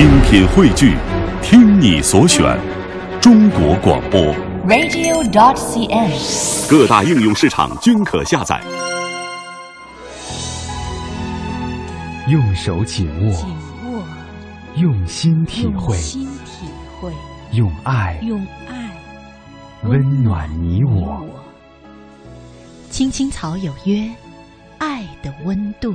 精品汇聚，听你所选，中国广播。radio.dot.cn，。各大应用市场均可下载。用手紧握，紧握，用心体会，用心体会，用爱用爱温暖你我。青青草有约，爱的温度。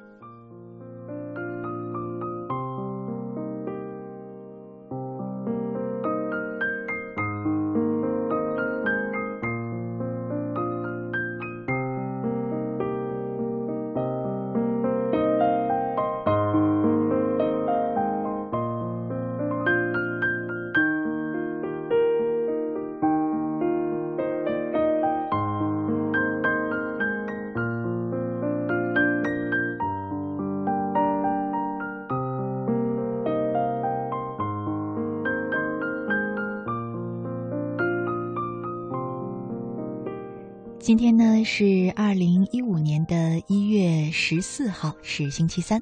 今天呢是二零一五年的一月十四号，是星期三，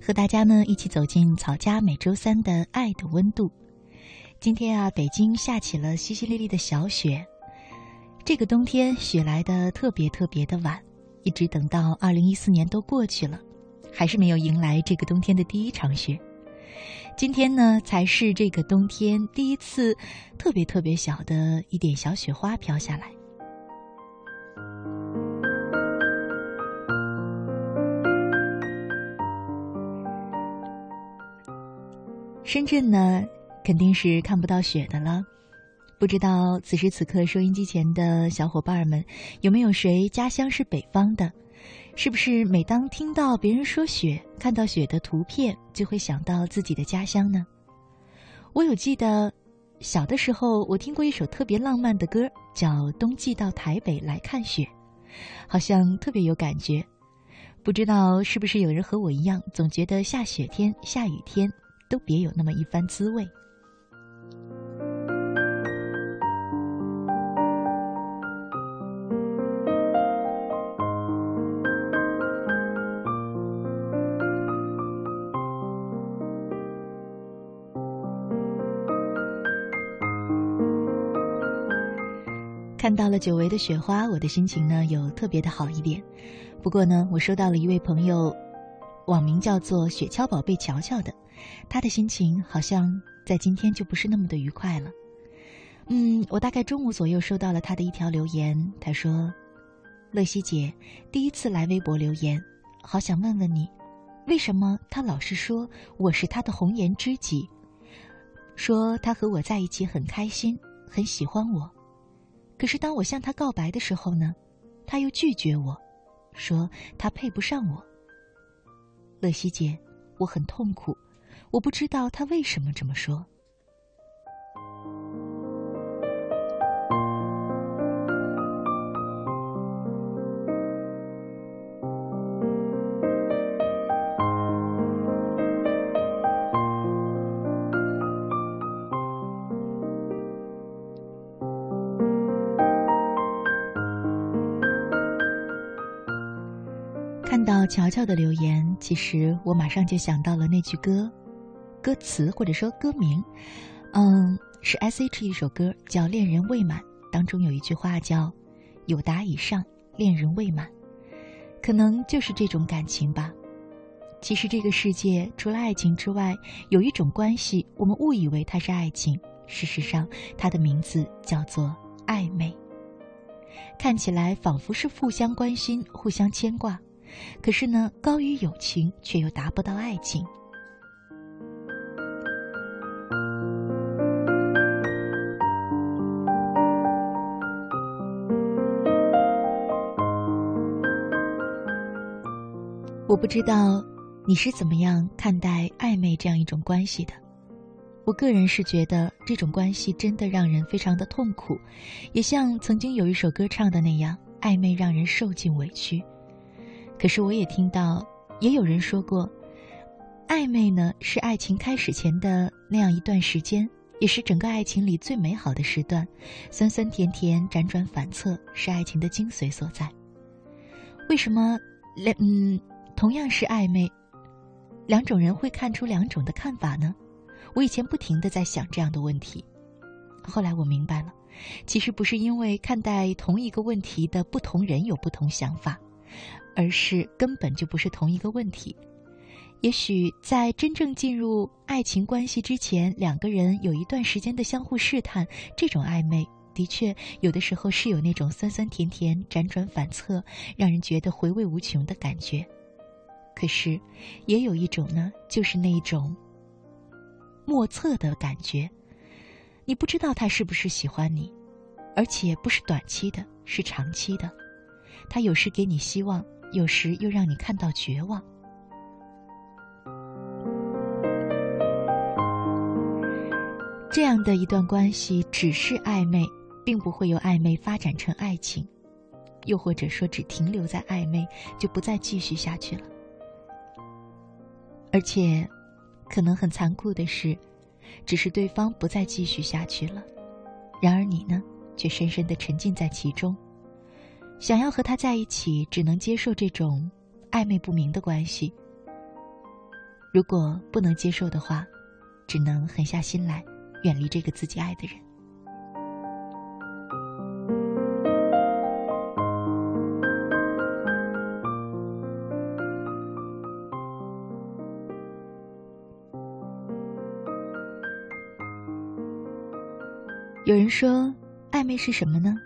和大家呢一起走进草家每周三的爱的温度。今天啊，北京下起了淅淅沥沥的小雪。这个冬天雪来的特别特别的晚，一直等到二零一四年都过去了，还是没有迎来这个冬天的第一场雪。今天呢，才是这个冬天第一次特别特别小的一点小雪花飘下来。深圳呢，肯定是看不到雪的了。不知道此时此刻收音机前的小伙伴们，有没有谁家乡是北方的？是不是每当听到别人说雪，看到雪的图片，就会想到自己的家乡呢？我有记得，小的时候我听过一首特别浪漫的歌，叫《冬季到台北来看雪》，好像特别有感觉。不知道是不是有人和我一样，总觉得下雪天、下雨天都别有那么一番滋味。看到了久违的雪花，我的心情呢有特别的好一点。不过呢，我收到了一位朋友，网名叫做“雪橇宝贝乔乔”的，他的心情好像在今天就不是那么的愉快了。嗯，我大概中午左右收到了他的一条留言，他说：“乐西姐，第一次来微博留言，好想问问你，为什么他老是说我是他的红颜知己，说他和我在一起很开心，很喜欢我。”可是当我向他告白的时候呢，他又拒绝我，说他配不上我。乐西姐，我很痛苦，我不知道他为什么这么说。乔乔的留言，其实我马上就想到了那句歌，歌词或者说歌名，嗯，是 S.H 一首歌叫《恋人未满》，当中有一句话叫“有达以上，恋人未满”，可能就是这种感情吧。其实这个世界除了爱情之外，有一种关系，我们误以为它是爱情，事实上它的名字叫做暧昧。看起来仿佛是互相关心、互相牵挂，可是呢，高于友情却又达不到爱情。我不知道你是怎么样看待暧昧这样一种关系的。我个人是觉得这种关系真的让人非常的痛苦，也像曾经有一首歌唱的那样，暧昧让人受尽委屈。可是我也听到，也有人说过，暧昧呢是爱情开始前的那样一段时间，也是整个爱情里最美好的时段，酸酸甜甜，辗转反侧，是爱情的精髓所在。为什么两嗯同样是暧昧，两种人会看出两种的看法呢？我以前不停的在想这样的问题，后来我明白了，其实不是因为看待同一个问题的不同人有不同想法，而是根本就不是同一个问题。也许在真正进入爱情关系之前，两个人有一段时间的相互试探，这种暧昧的确有的时候是有那种酸酸甜甜、辗转反侧，让人觉得回味无穷的感觉。可是，也有一种呢，就是那种。莫测的感觉，你不知道他是不是喜欢你，而且不是短期的，是长期的。他有时给你希望，有时又让你看到绝望。这样的一段关系只是暧昧，并不会由暧昧发展成爱情，又或者说只停留在暧昧就不再继续下去了，而且。可能很残酷的是，只是对方不再继续下去了，然而你呢，却深深的沉浸在其中。想要和他在一起，只能接受这种暧昧不明的关系。如果不能接受的话，只能狠下心来，远离这个自己爱的人。有人说，暧昧是什么呢？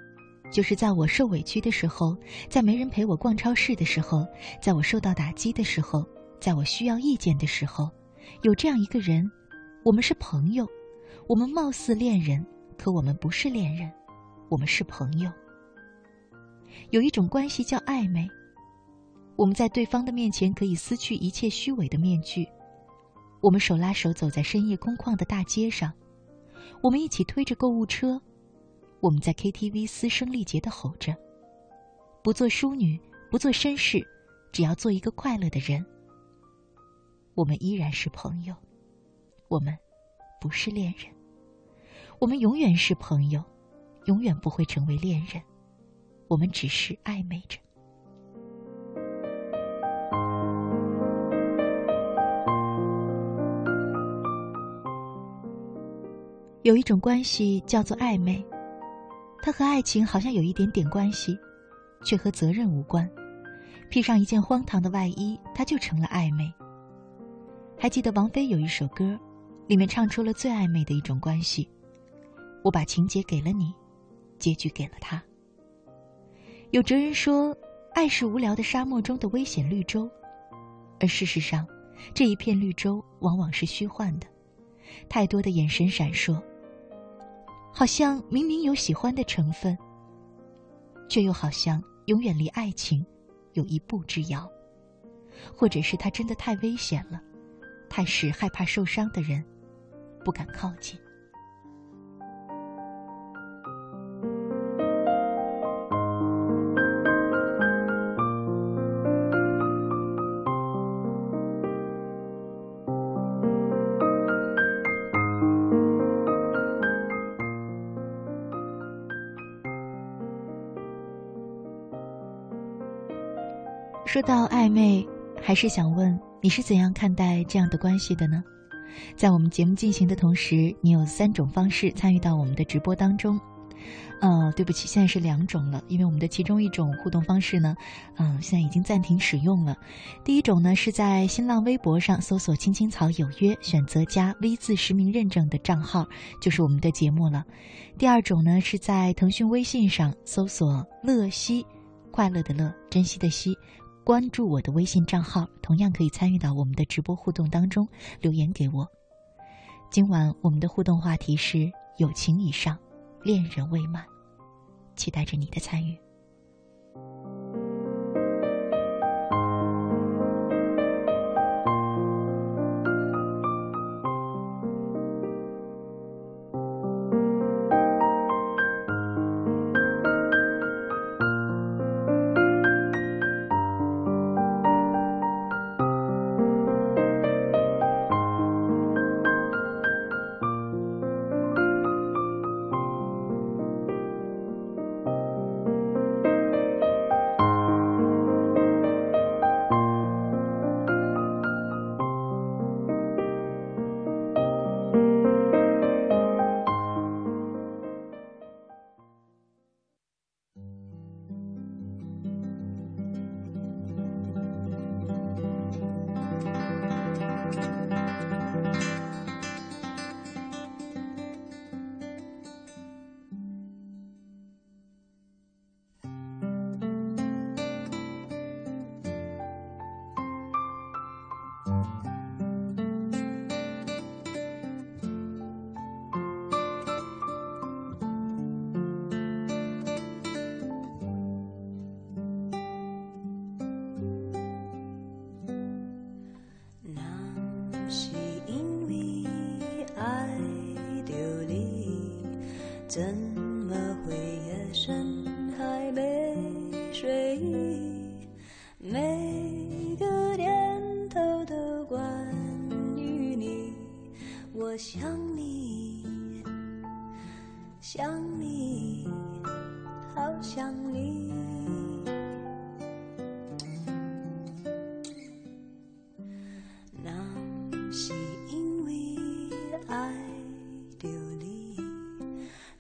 就是在我受委屈的时候，在没人陪我逛超市的时候，在我受到打击的时候，在我需要意见的时候，有这样一个人，我们是朋友，我们貌似恋人，可我们不是恋人，我们是朋友。有一种关系叫暧昧，我们在对方的面前可以撕去一切虚伪的面具，我们手拉手走在深夜空旷的大街上。我们一起推着购物车，我们在 KTV 嘶声力竭的吼着，不做淑女，不做绅士，只要做一个快乐的人。我们依然是朋友，我们不是恋人，我们永远是朋友，永远不会成为恋人，我们只是暧昧着。有一种关系叫做暧昧，它和爱情好像有一点点关系，却和责任无关。披上一件荒唐的外衣，它就成了暧昧。还记得王菲有一首歌，里面唱出了最暧昧的一种关系：我把情节给了你，结局给了他。有哲人说，爱是无聊的沙漠中的危险绿洲，而事实上，这一片绿洲往往是虚幻的，太多的眼神闪烁。好像明明有喜欢的成分，却又好像永远离爱情有一步之遥，或者是他真的太危险了，太使害怕受伤的人不敢靠近。说到暧昧，还是想问你是怎样看待这样的关系的呢？在我们节目进行的同时，你有三种方式参与到我们的直播当中。呃，对不起，现在是两种了，因为我们的其中一种互动方式呢，嗯，现在已经暂停使用了。第一种呢是在新浪微博上搜索“青青草有约”，选择加 V 字实名认证的账号，就是我们的节目了。第二种呢是在腾讯微信上搜索“乐西”，快乐的乐，珍惜的惜。关注我的微信账号，同样可以参与到我们的直播互动当中，留言给我。今晚我们的互动话题是友情以上，恋人未满，期待着你的参与。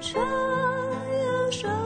这样说。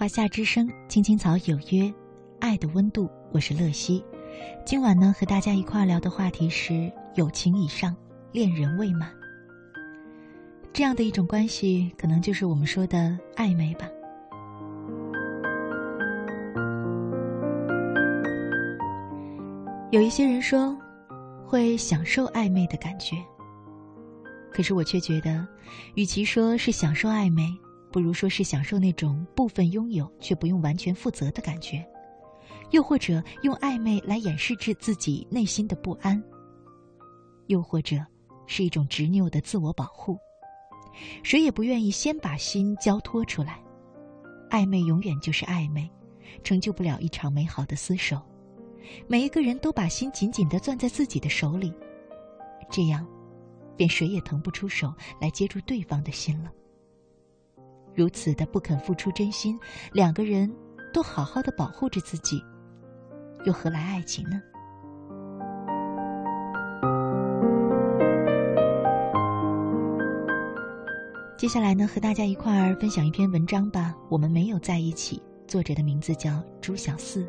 华夏之声·青青草有约，爱的温度”，我是乐西。今晚呢，和大家一块儿聊的话题是友情以上，恋人未满。这样的一种关系，可能就是我们说的暧昧吧。有一些人说，会享受暧昧的感觉。可是我却觉得，与其说是享受暧昧，不如说是享受那种部分拥有却不用完全负责的感觉，又或者用暧昧来掩饰至自己内心的不安，又或者是一种执拗的自我保护。谁也不愿意先把心交托出来，暧昧永远就是暧昧，成就不了一场美好的厮守。每一个人都把心紧紧地攥在自己的手里，这样，便谁也腾不出手来接住对方的心了。如此的不肯付出真心，两个人都好好的保护着自己，又何来爱情呢？接下来呢，和大家一块儿分享一篇文章吧。我们没有在一起，作者的名字叫朱小四。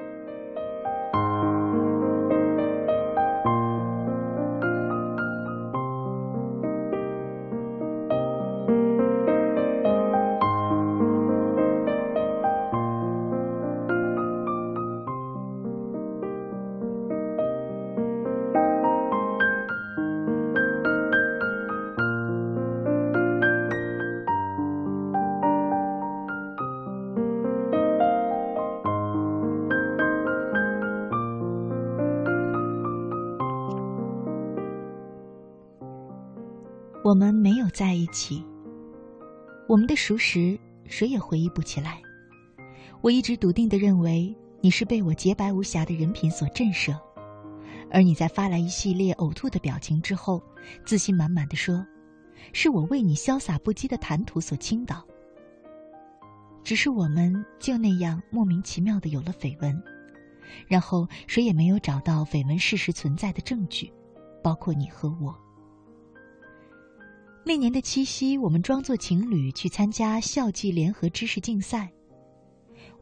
在一起，我们的熟识谁也回忆不起来。我一直笃定的认为你是被我洁白无瑕的人品所震慑，而你在发来一系列呕吐的表情之后，自信满满的说：“是我为你潇洒不羁的谈吐所倾倒。”只是我们就那样莫名其妙的有了绯闻，然后谁也没有找到绯闻事实存在的证据，包括你和我。那年的七夕，我们装作情侣去参加校际联合知识竞赛。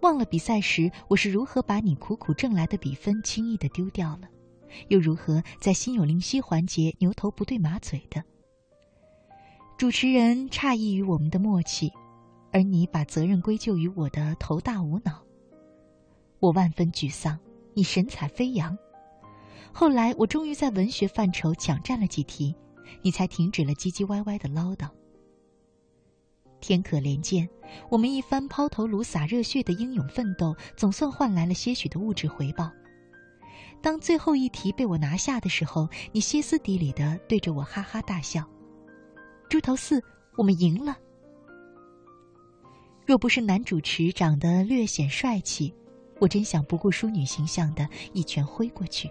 忘了比赛时我是如何把你苦苦挣来的比分轻易的丢掉了，又如何在心有灵犀环节牛头不对马嘴的。主持人诧异于我们的默契，而你把责任归咎于我的头大无脑。我万分沮丧，你神采飞扬。后来我终于在文学范畴抢占了几题。你才停止了唧唧歪歪的唠叨。天可怜见，我们一番抛头颅洒热血的英勇奋斗，总算换来了些许的物质回报。当最后一题被我拿下的时候，你歇斯底里的对着我哈哈大笑。猪头四，我们赢了。若不是男主持长得略显帅气，我真想不顾淑女形象的一拳挥过去。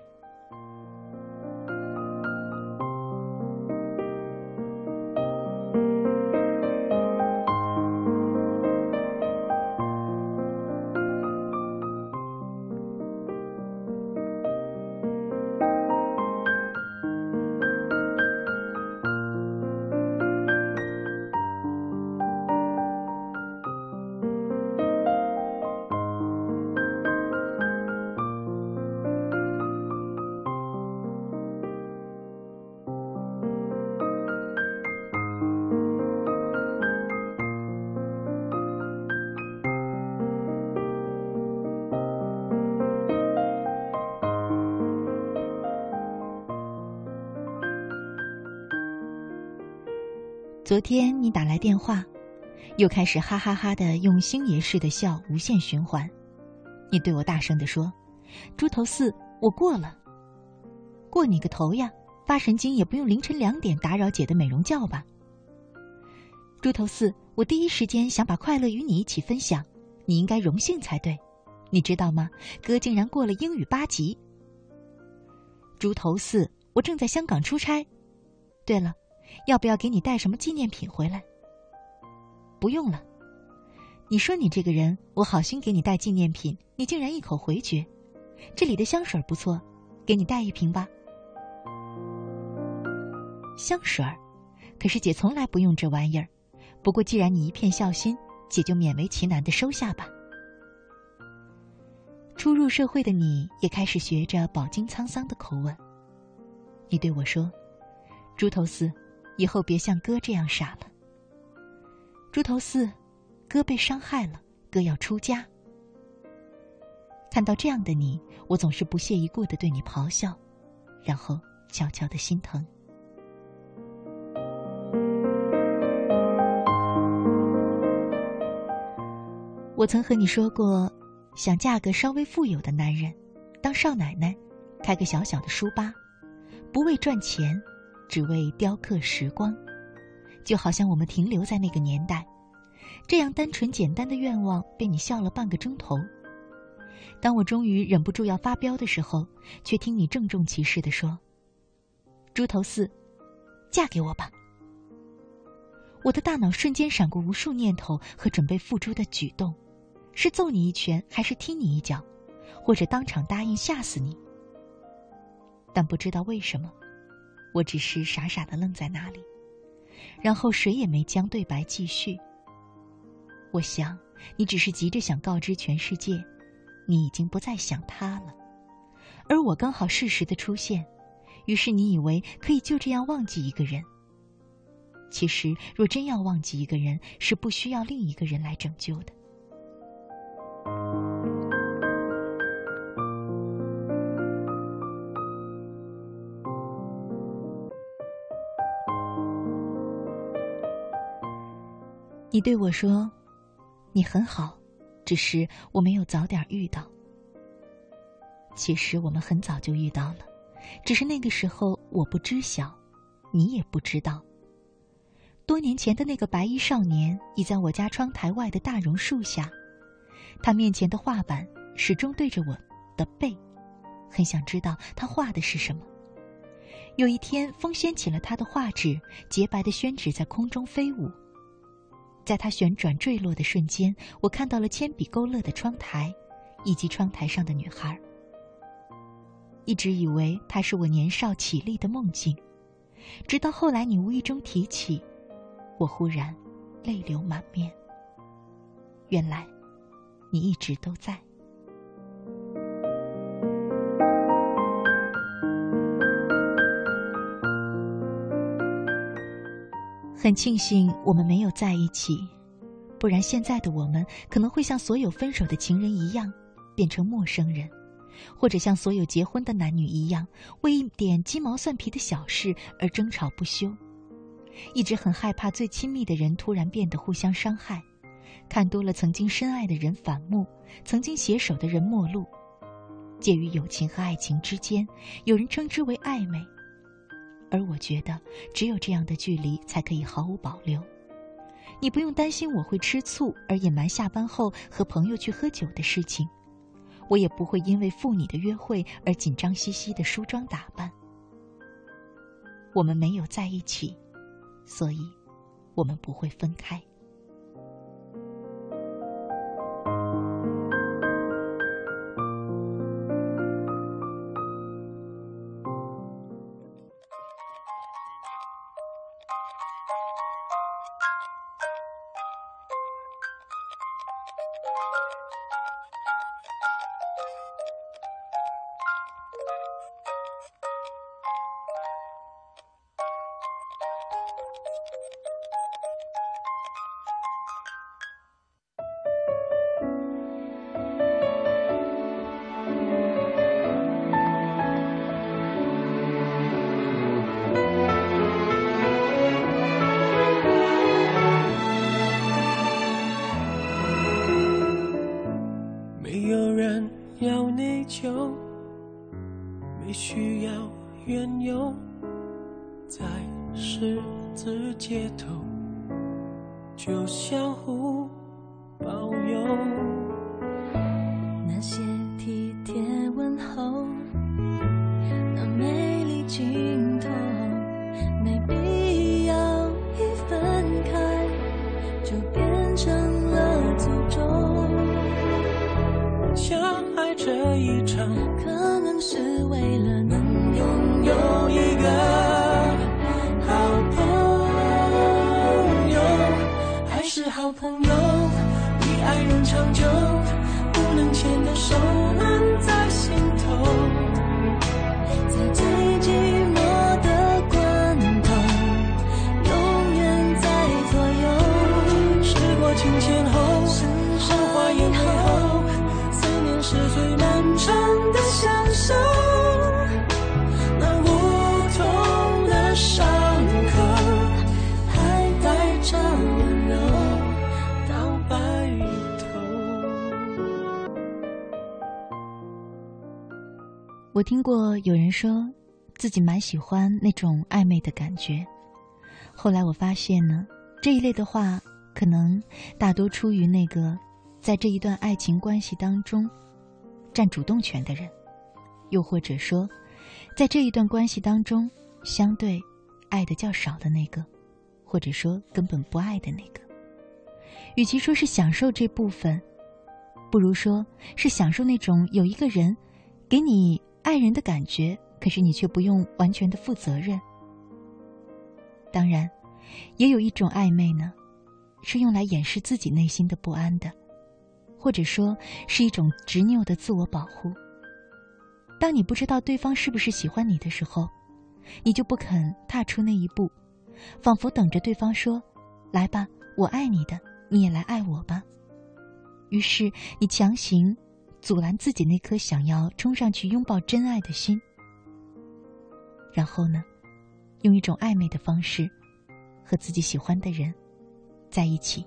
昨天你打来电话，又开始哈哈哈的用星爷似的笑，无限循环。你对我大声的说：“猪头四，我过了。”过你个头呀！发神经也不用凌晨两点打扰姐的美容觉吧？猪头四，我第一时间想把快乐与你一起分享，你应该荣幸才对。你知道吗？哥竟然过了英语八级。猪头四，我正在香港出差。对了。要不要给你带什么纪念品回来？不用了。你说你这个人，我好心给你带纪念品，你竟然一口回绝。这里的香水不错，给你带一瓶吧。香水儿，可是姐从来不用这玩意儿。不过既然你一片孝心，姐就勉为其难的收下吧。初入社会的你也开始学着饱经沧桑的口吻。你对我说：“猪头四。”以后别像哥这样傻了。猪头四，哥被伤害了，哥要出家。看到这样的你，我总是不屑一顾的对你咆哮，然后悄悄的心疼。我曾和你说过，想嫁个稍微富有的男人，当少奶奶，开个小小的书吧，不为赚钱。只为雕刻时光，就好像我们停留在那个年代，这样单纯简单的愿望被你笑了半个钟头。当我终于忍不住要发飙的时候，却听你郑重其事的说：“猪头四，嫁给我吧。”我的大脑瞬间闪过无数念头和准备付诸的举动，是揍你一拳，还是踢你一脚，或者当场答应吓死你？但不知道为什么。我只是傻傻的愣在那里，然后谁也没将对白继续。我想，你只是急着想告知全世界，你已经不再想他了，而我刚好适时的出现，于是你以为可以就这样忘记一个人。其实，若真要忘记一个人，是不需要另一个人来拯救的。你对我说：“你很好，只是我没有早点遇到。其实我们很早就遇到了，只是那个时候我不知晓，你也不知道。多年前的那个白衣少年，倚在我家窗台外的大榕树下，他面前的画板始终对着我的背，很想知道他画的是什么。有一天，风掀起了他的画纸，洁白的宣纸在空中飞舞。”在它旋转坠落的瞬间，我看到了铅笔勾勒的窗台，以及窗台上的女孩。一直以为她是我年少绮丽的梦境，直到后来你无意中提起，我忽然泪流满面。原来，你一直都在。很庆幸我们没有在一起，不然现在的我们可能会像所有分手的情人一样，变成陌生人，或者像所有结婚的男女一样，为一点鸡毛蒜皮的小事而争吵不休。一直很害怕最亲密的人突然变得互相伤害，看多了曾经深爱的人反目，曾经携手的人陌路，介于友情和爱情之间，有人称之为暧昧。而我觉得，只有这样的距离才可以毫无保留。你不用担心我会吃醋而隐瞒下班后和朋友去喝酒的事情，我也不会因为赴你的约会而紧张兮兮的梳妆打扮。我们没有在一起，所以，我们不会分开。我听过有人说，自己蛮喜欢那种暧昧的感觉。后来我发现呢，这一类的话，可能大多出于那个在这一段爱情关系当中占主动权的人，又或者说，在这一段关系当中相对爱的较少的那个，或者说根本不爱的那个。与其说是享受这部分，不如说是享受那种有一个人给你爱人的感觉，可是你却不用完全的负责任。当然，也有一种暧昧呢，是用来掩饰自己内心的不安的，或者说是一种执拗的自我保护。当你不知道对方是不是喜欢你的时候，你就不肯踏出那一步，仿佛等着对方说：“来吧，我爱你的，你也来爱我吧。”于是你强行阻拦自己那颗想要冲上去拥抱真爱的心，然后呢，用一种暧昧的方式和自己喜欢的人在一起。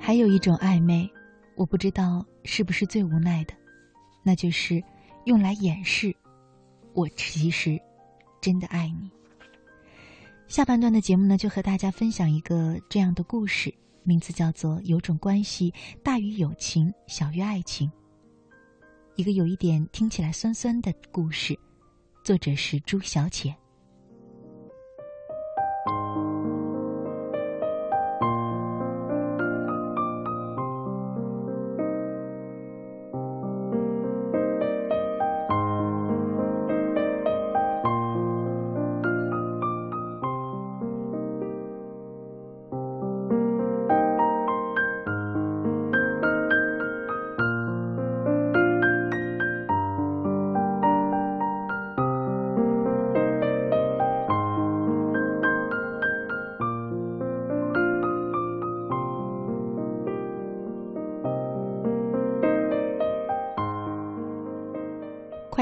还有一种暧昧，我不知道是不是最无奈的，那就是用来掩饰我其实真的爱你。下半段的节目呢，就和大家分享一个这样的故事，名字叫做《有种关系大于友情，小于爱情》。一个有一点听起来酸酸的故事，作者是朱小浅。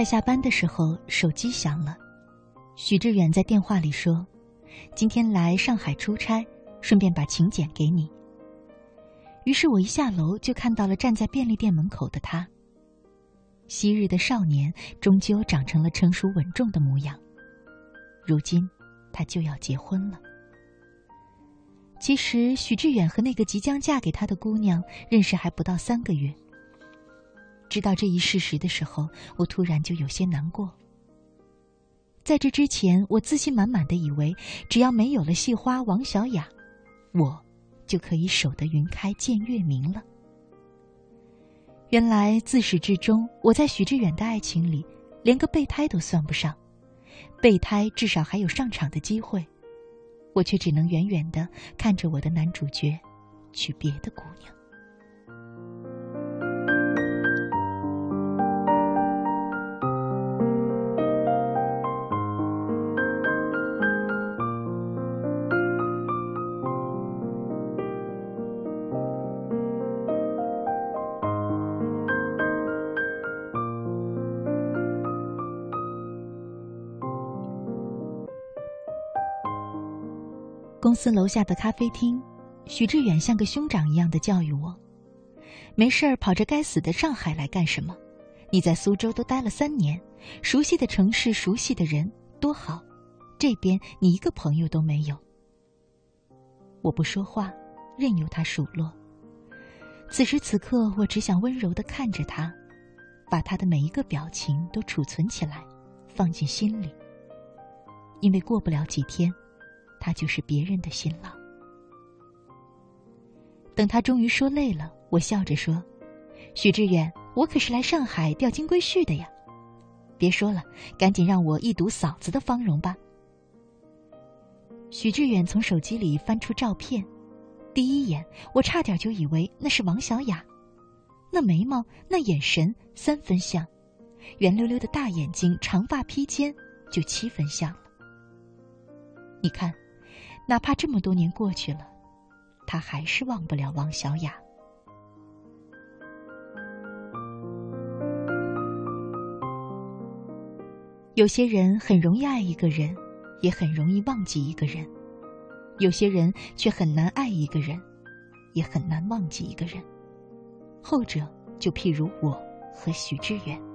快下班的时候，手机响了。许志远在电话里说：“今天来上海出差，顺便把请柬给你。”于是我一下楼就看到了站在便利店门口的他。昔日的少年终究长成了成熟稳重的模样。如今，他就要结婚了。其实，许志远和那个即将嫁给他的姑娘认识还不到三个月。知道这一事实的时候，我突然就有些难过。在这之前，我自信满满的以为，只要没有了戏花王小雅，我就可以守得云开见月明了。原来自始至终，我在许志远的爱情里，连个备胎都算不上。备胎至少还有上场的机会，我却只能远远的看着我的男主角，娶别的姑娘。司楼下的咖啡厅，许志远像个兄长一样的教育我：“没事儿跑着该死的上海来干什么？你在苏州都待了三年，熟悉的城市，熟悉的人，多好。这边你一个朋友都没有。”我不说话，任由他数落。此时此刻，我只想温柔的看着他，把他的每一个表情都储存起来，放进心里。因为过不了几天。他就是别人的新郎。等他终于说累了，我笑着说：“许志远，我可是来上海钓金龟婿的呀！别说了，赶紧让我一睹嫂子的芳容吧。”许志远从手机里翻出照片，第一眼我差点就以为那是王小雅，那眉毛，那眼神，三分像；圆溜溜的大眼睛，长发披肩，就七分像了。你看。哪怕这么多年过去了，他还是忘不了王小雅。有些人很容易爱一个人，也很容易忘记一个人；有些人却很难爱一个人，也很难忘记一个人。后者就譬如我和许志远。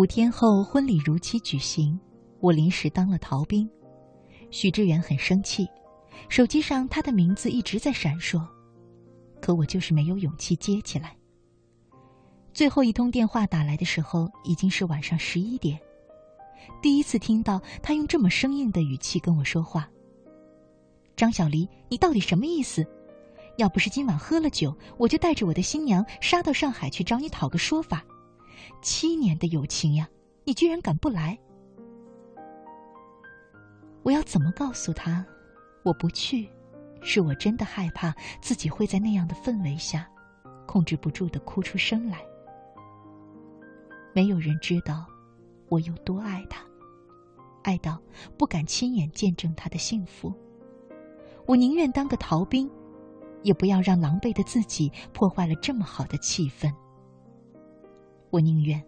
五天后，婚礼如期举行，我临时当了逃兵。许志远很生气，手机上他的名字一直在闪烁，可我就是没有勇气接起来。最后一通电话打来的时候，已经是晚上十一点。第一次听到他用这么生硬的语气跟我说话。张小黎，你到底什么意思？要不是今晚喝了酒，我就带着我的新娘杀到上海去找你讨个说法。七年的友情呀，你居然敢不来？我要怎么告诉他，我不去，是我真的害怕自己会在那样的氛围下，控制不住的哭出声来。没有人知道我有多爱他，爱到不敢亲眼见证他的幸福。我宁愿当个逃兵，也不要让狼狈的自己破坏了这么好的气氛。我宁愿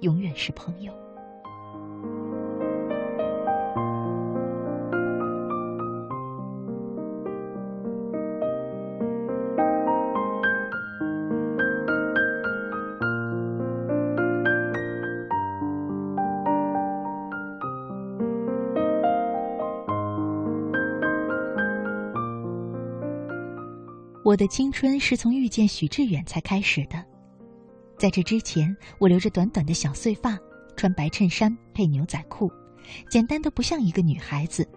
永远是朋友。我的青春是从遇见许志远才开始的。在这之前，我留着短短的小碎发，穿白衬衫配牛仔裤，简单的不像一个女孩子，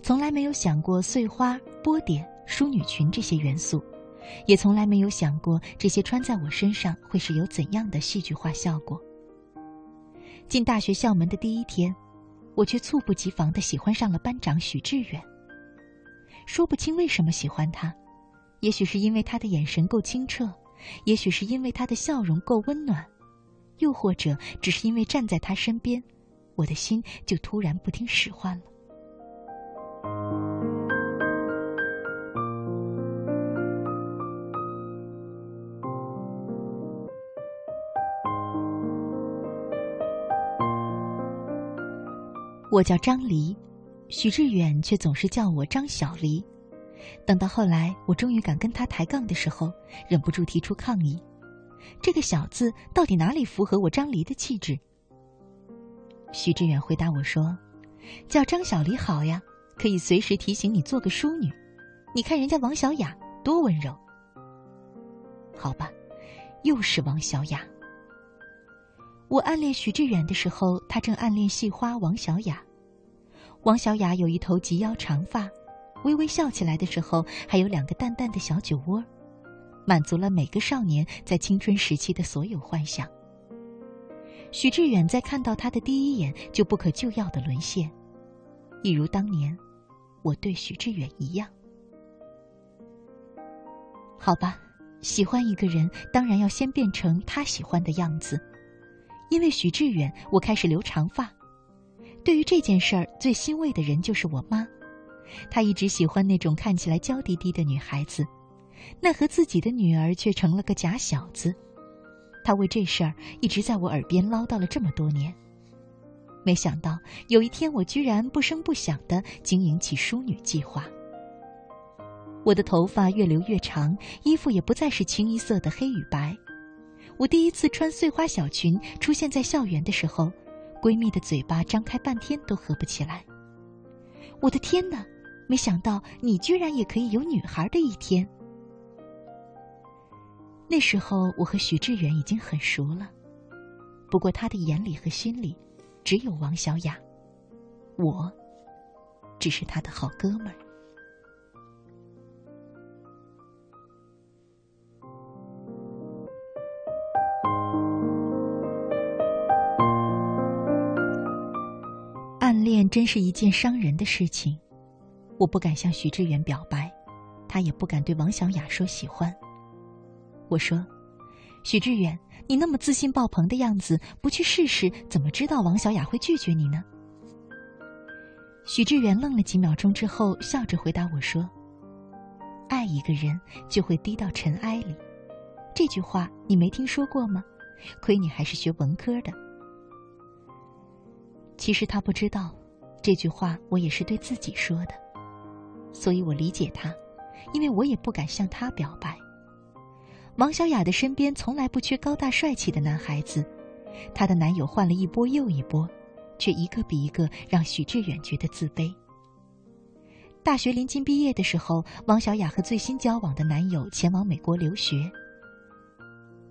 从来没有想过碎花、波点、淑女裙这些元素，也从来没有想过这些穿在我身上会是有怎样的戏剧化效果。进大学校门的第一天，我却猝不及防的喜欢上了班长许志远。说不清为什么喜欢他，也许是因为他的眼神够清澈，也许是因为他的笑容够温暖，又或者只是因为站在他身边，我的心就突然不听使唤了。我叫张黎。许志远却总是叫我张小黎。等到后来，我终于敢跟他抬杠的时候，忍不住提出抗议：“这个小字到底哪里符合我张黎的气质？”许志远回答我说：“叫张小黎好呀，可以随时提醒你做个淑女。你看人家王小雅多温柔。”好吧，又是王小雅。我暗恋许志远的时候，他正暗恋戏花王小雅。王小雅有一头及腰长发，微微笑起来的时候，还有两个淡淡的小酒窝，满足了每个少年在青春时期的所有幻想。许志远在看到他的第一眼就不可救药的沦陷，一如当年我对许志远一样。好吧，喜欢一个人当然要先变成他喜欢的样子，因为许志远，我开始留长发。对于这件事儿，最欣慰的人就是我妈。他一直喜欢那种看起来娇滴滴的女孩子，奈何自己的女儿却成了个假小子。她为这事儿一直在我耳边唠叨了这么多年。没想到有一天，我居然不声不响地经营起淑女计划。我的头发越留越长，衣服也不再是清一色的黑与白。我第一次穿碎花小裙出现在校园的时候。闺蜜的嘴巴张开半天都合不起来。我的天哪！没想到你居然也可以有女孩的一天。那时候我和许志远已经很熟了，不过他的眼里和心里只有王小雅，我只是他的好哥们儿。暗恋真是一件伤人的事情，我不敢向许志远表白，他也不敢对王小雅说喜欢。我说：“许志远，你那么自信爆棚的样子，不去试试，怎么知道王小雅会拒绝你呢？”许志远愣了几秒钟之后，笑着回答我说：“爱一个人就会低到尘埃里，这句话你没听说过吗？亏你还是学文科的。”其实他不知道，这句话我也是对自己说的，所以我理解他，因为我也不敢向他表白。王小雅的身边从来不缺高大帅气的男孩子，她的男友换了一波又一波，却一个比一个让许志远觉得自卑。大学临近毕业的时候，王小雅和最新交往的男友前往美国留学。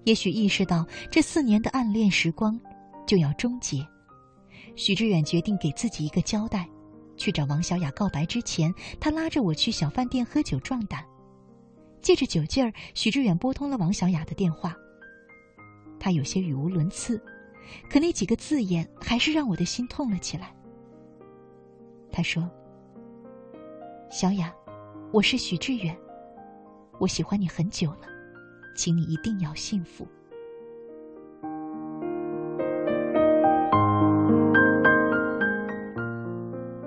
也许意识到这四年的暗恋时光就要终结。许志远决定给自己一个交代，去找王小雅告白之前，他拉着我去小饭店喝酒壮胆。借着酒劲儿，许志远拨通了王小雅的电话。他有些语无伦次，可那几个字眼还是让我的心痛了起来。他说：“小雅，我是许志远，我喜欢你很久了，请你一定要幸福。”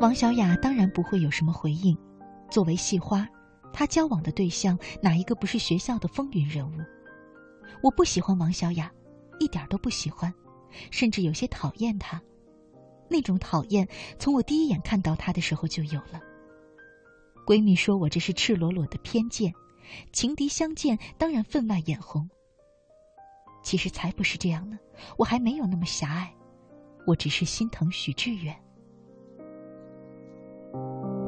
王小雅当然不会有什么回应。作为戏花，她交往的对象哪一个不是学校的风云人物？我不喜欢王小雅，一点都不喜欢，甚至有些讨厌她。那种讨厌从我第一眼看到她的时候就有了。闺蜜说我这是赤裸裸的偏见，情敌相见当然分外眼红。其实才不是这样呢，我还没有那么狭隘，我只是心疼许志远。深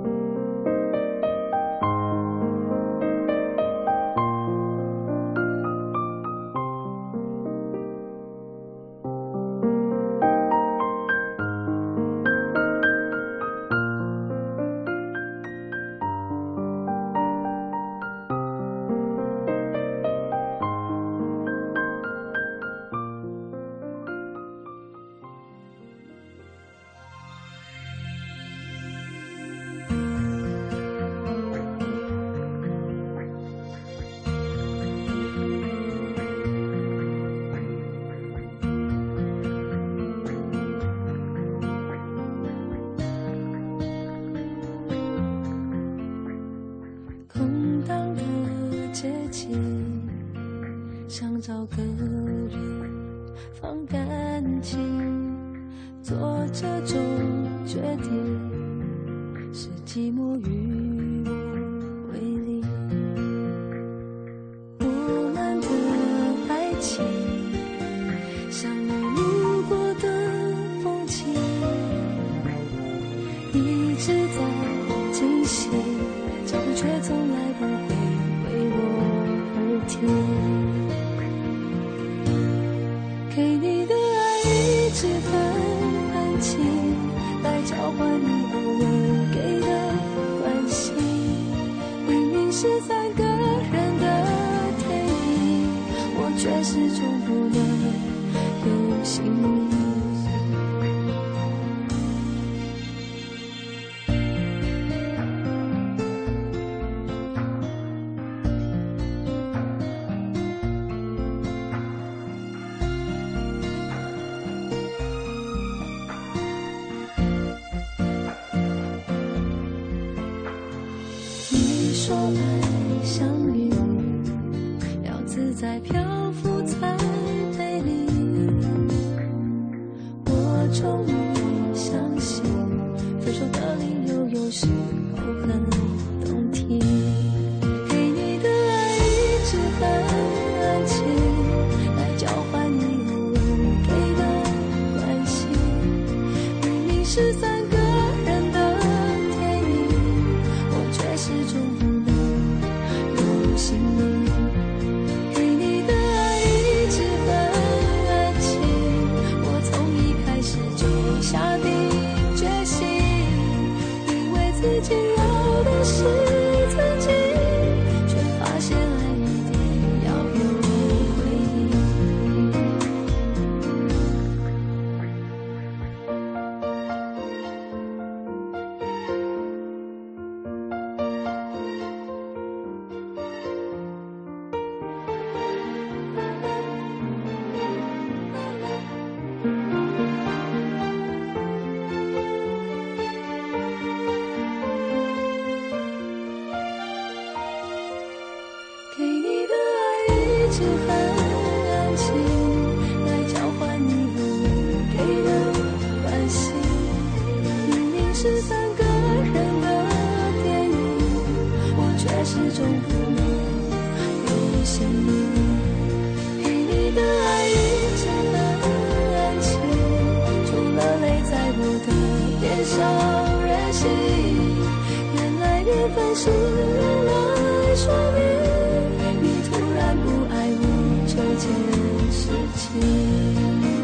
爱一直很安静，来交换你偶尔给的关心。明明是三个人的电影，我却始终不能有姓名。给你的爱一直很安静，除了泪在我的脸上任性。原来缘分是用来说件事情。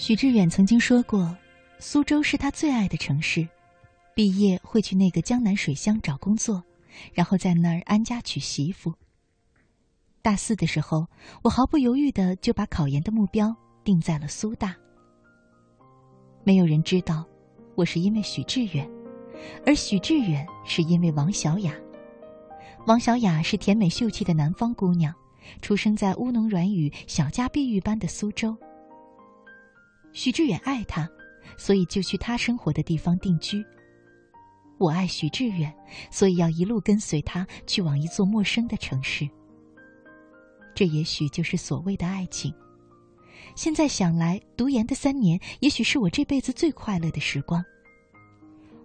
许志远曾经说过，苏州是他最爱的城市，毕业会去那个江南水乡找工作，然后在那儿安家娶媳妇。大四的时候，我毫不犹豫的就把考研的目标定在了苏大。没有人知道，我是因为许志远，而许志远是因为王小雅。王小雅是甜美秀气的南方姑娘，出生在乌侬软语小家碧玉般的苏州。许志远爱她，所以就去她生活的地方定居。我爱许志远，所以要一路跟随他去往一座陌生的城市。这也许就是所谓的爱情。现在想来，读研的三年，也许是我这辈子最快乐的时光。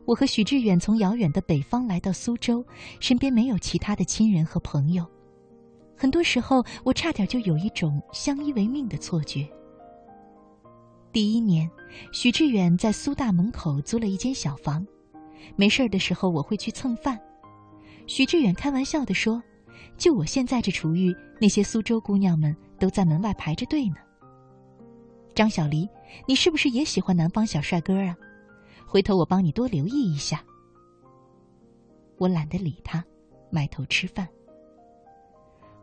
我和许志远从遥远的北方来到苏州，身边没有其他的亲人和朋友。很多时候，我差点就有一种相依为命的错觉。第一年，许志远在苏大门口租了一间小房，没事儿的时候我会去蹭饭。许志远开玩笑地说：“就我现在这厨艺，那些苏州姑娘们都在门外排着队呢。”张小黎，你是不是也喜欢南方小帅哥啊？回头我帮你多留意一下。我懒得理他，埋头吃饭。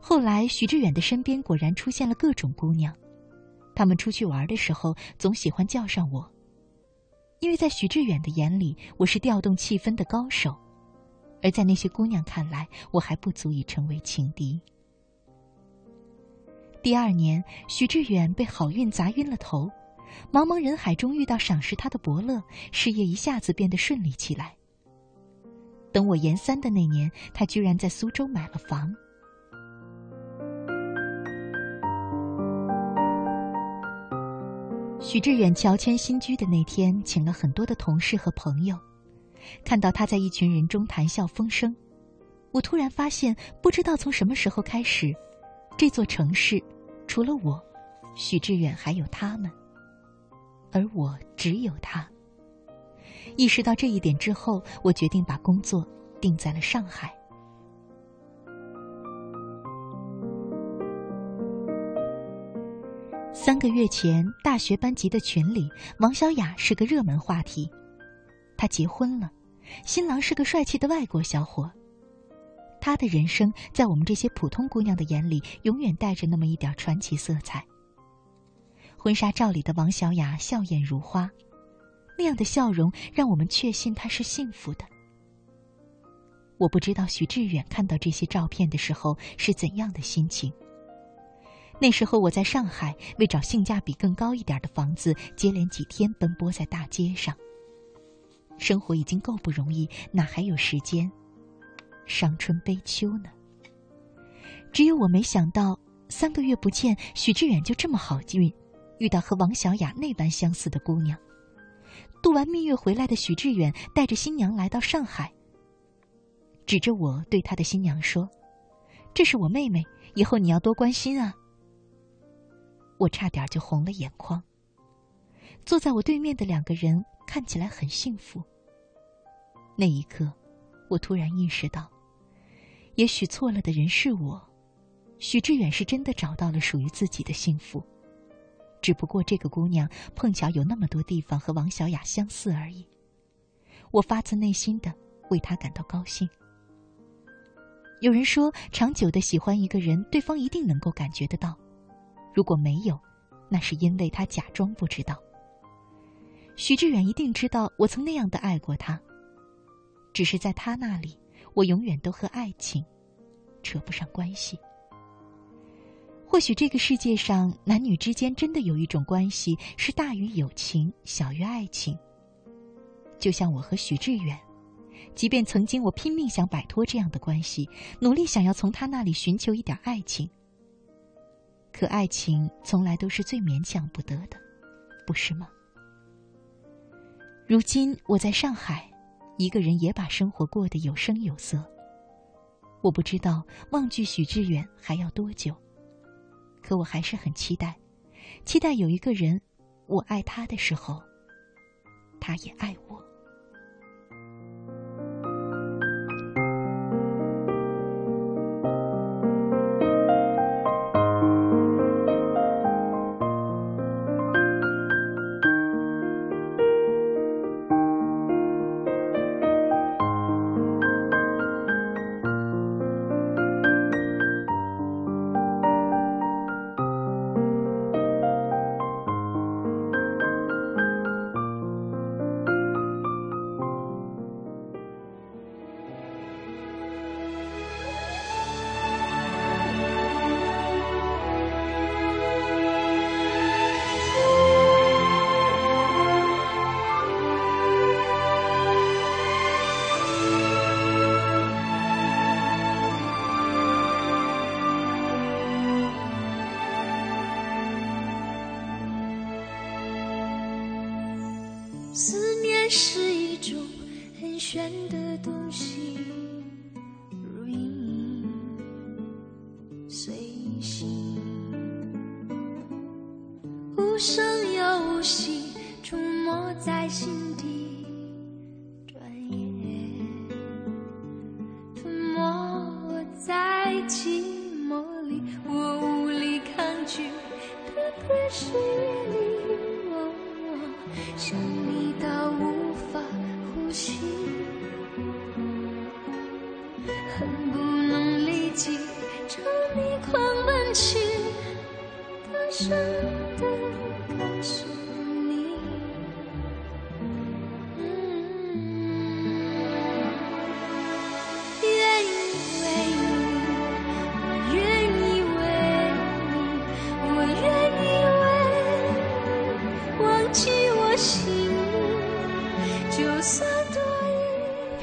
后来，许志远的身边果然出现了各种姑娘。他们出去玩的时候，总喜欢叫上我，因为在许志远的眼里，我是调动气氛的高手。而在那些姑娘看来，我还不足以成为情敌。第二年，许志远被好运砸晕了头，茫茫人海中遇到赏识他的伯乐，事业一下子变得顺利起来。等我研三的那年，他居然在苏州买了房。许志远乔迁新居的那天，请了很多的同事和朋友。看到他在一群人中谈笑风生，我突然发现，不知道从什么时候开始，这座城市除了我，许志远还有他们，而我只有他。意识到这一点之后，我决定把工作定在了上海。三个月前，大学班级的群里，王小雅是个热门话题。她结婚了，新郎是个帅气的外国小伙。她的人生在我们这些普通姑娘的眼里，永远带着那么一点传奇色彩。婚纱照里的王小雅笑靥如花。那样的笑容让我们确信她是幸福的。我不知道徐志远看到这些照片的时候是怎样的心情。那时候我在上海，为找性价比更高一点的房子，接连几天奔波在大街上。生活已经够不容易，哪还有时间伤春悲秋呢？只有我没想到，三个月不见，许志远就这么好运，遇到和王小雅那般相似的姑娘。度完蜜月回来的许志远带着新娘来到上海，指着我对他的新娘说：“这是我妹妹，以后你要多关心啊。”我差点就红了眼眶。坐在我对面的两个人看起来很幸福。那一刻，我突然意识到，也许错了的人是我，许志远是真的找到了属于自己的幸福。只不过这个姑娘碰巧有那么多地方和王小雅相似而已。我发自内心的为她感到高兴。有人说，长久的喜欢一个人，对方一定能够感觉得到；如果没有，那是因为他假装不知道。徐志远一定知道我曾那样的爱过他，只是在他那里，我永远都和爱情扯不上关系。或许这个世界上男女之间真的有一种关系是大于友情、小于爱情。就像我和许志远，即便曾经我拼命想摆脱这样的关系，努力想要从他那里寻求一点爱情，可爱情从来都是最勉强不得的，不是吗？如今我在上海，一个人也把生活过得有声有色。我不知道忘记许志远还要多久。可我还是很期待，期待有一个人，我爱他的时候，他也爱我。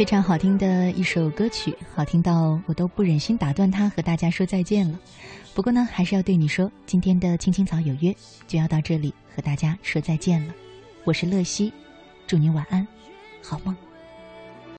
常好听的一首歌曲，好听到我都不忍心打断他，和大家说再见了。不过呢，还是要对你说，今天的青青草有约就要到这里，和大家说再见了。我是乐西，祝你晚安，好梦。